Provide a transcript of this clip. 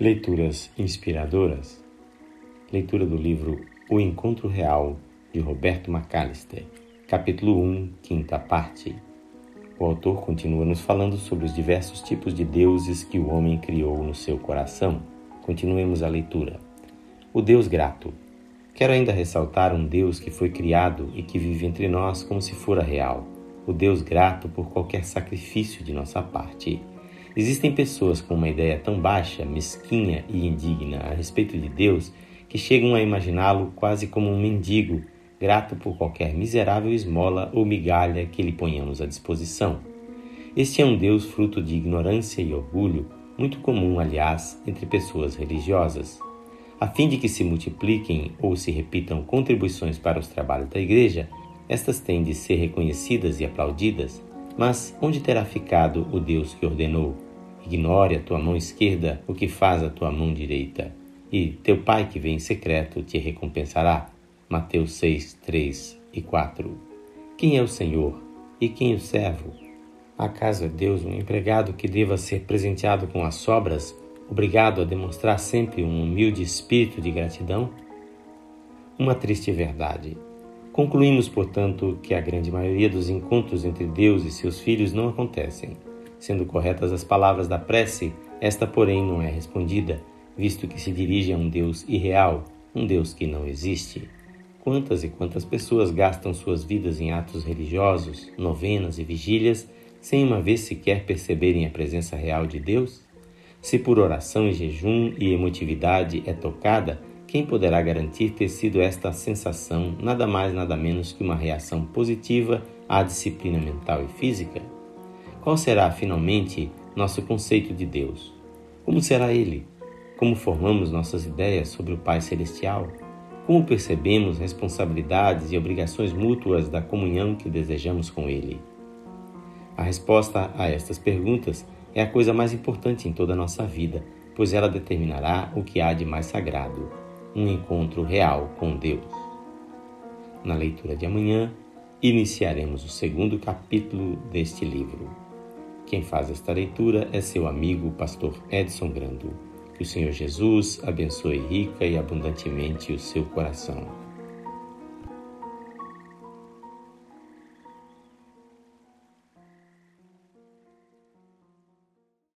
Leituras inspiradoras. Leitura do livro O Encontro Real, de Roberto McAllister, capítulo 1, quinta parte. O autor continua nos falando sobre os diversos tipos de deuses que o homem criou no seu coração. Continuemos a leitura. O Deus grato. Quero ainda ressaltar um Deus que foi criado e que vive entre nós como se fora real. O Deus grato por qualquer sacrifício de nossa parte Existem pessoas com uma ideia tão baixa, mesquinha e indigna a respeito de Deus que chegam a imaginá-lo quase como um mendigo, grato por qualquer miserável esmola ou migalha que lhe ponhamos à disposição. Este é um Deus fruto de ignorância e orgulho, muito comum, aliás, entre pessoas religiosas. A fim de que se multipliquem ou se repitam contribuições para os trabalhos da Igreja, estas têm de ser reconhecidas e aplaudidas. Mas onde terá ficado o Deus que ordenou? Ignore a tua mão esquerda o que faz a tua mão direita, e teu Pai que vem em secreto te recompensará. Mateus 6, 3 e 4. Quem é o Senhor e quem o servo? Acaso é Deus um empregado que deva ser presenteado com as sobras, obrigado a demonstrar sempre um humilde espírito de gratidão? Uma triste verdade. Concluímos, portanto, que a grande maioria dos encontros entre Deus e seus filhos não acontecem Sendo corretas as palavras da prece, esta, porém, não é respondida, visto que se dirige a um Deus irreal, um Deus que não existe. Quantas e quantas pessoas gastam suas vidas em atos religiosos, novenas e vigílias, sem uma vez sequer perceberem a presença real de Deus? Se por oração e jejum e emotividade é tocada, quem poderá garantir ter sido esta sensação nada mais nada menos que uma reação positiva à disciplina mental e física? Qual será, finalmente, nosso conceito de Deus? Como será Ele? Como formamos nossas ideias sobre o Pai Celestial? Como percebemos responsabilidades e obrigações mútuas da comunhão que desejamos com Ele? A resposta a estas perguntas é a coisa mais importante em toda a nossa vida, pois ela determinará o que há de mais sagrado um encontro real com Deus. Na leitura de amanhã, iniciaremos o segundo capítulo deste livro. Quem faz esta leitura é seu amigo, pastor Edson Grando. Que o Senhor Jesus abençoe rica e abundantemente o seu coração.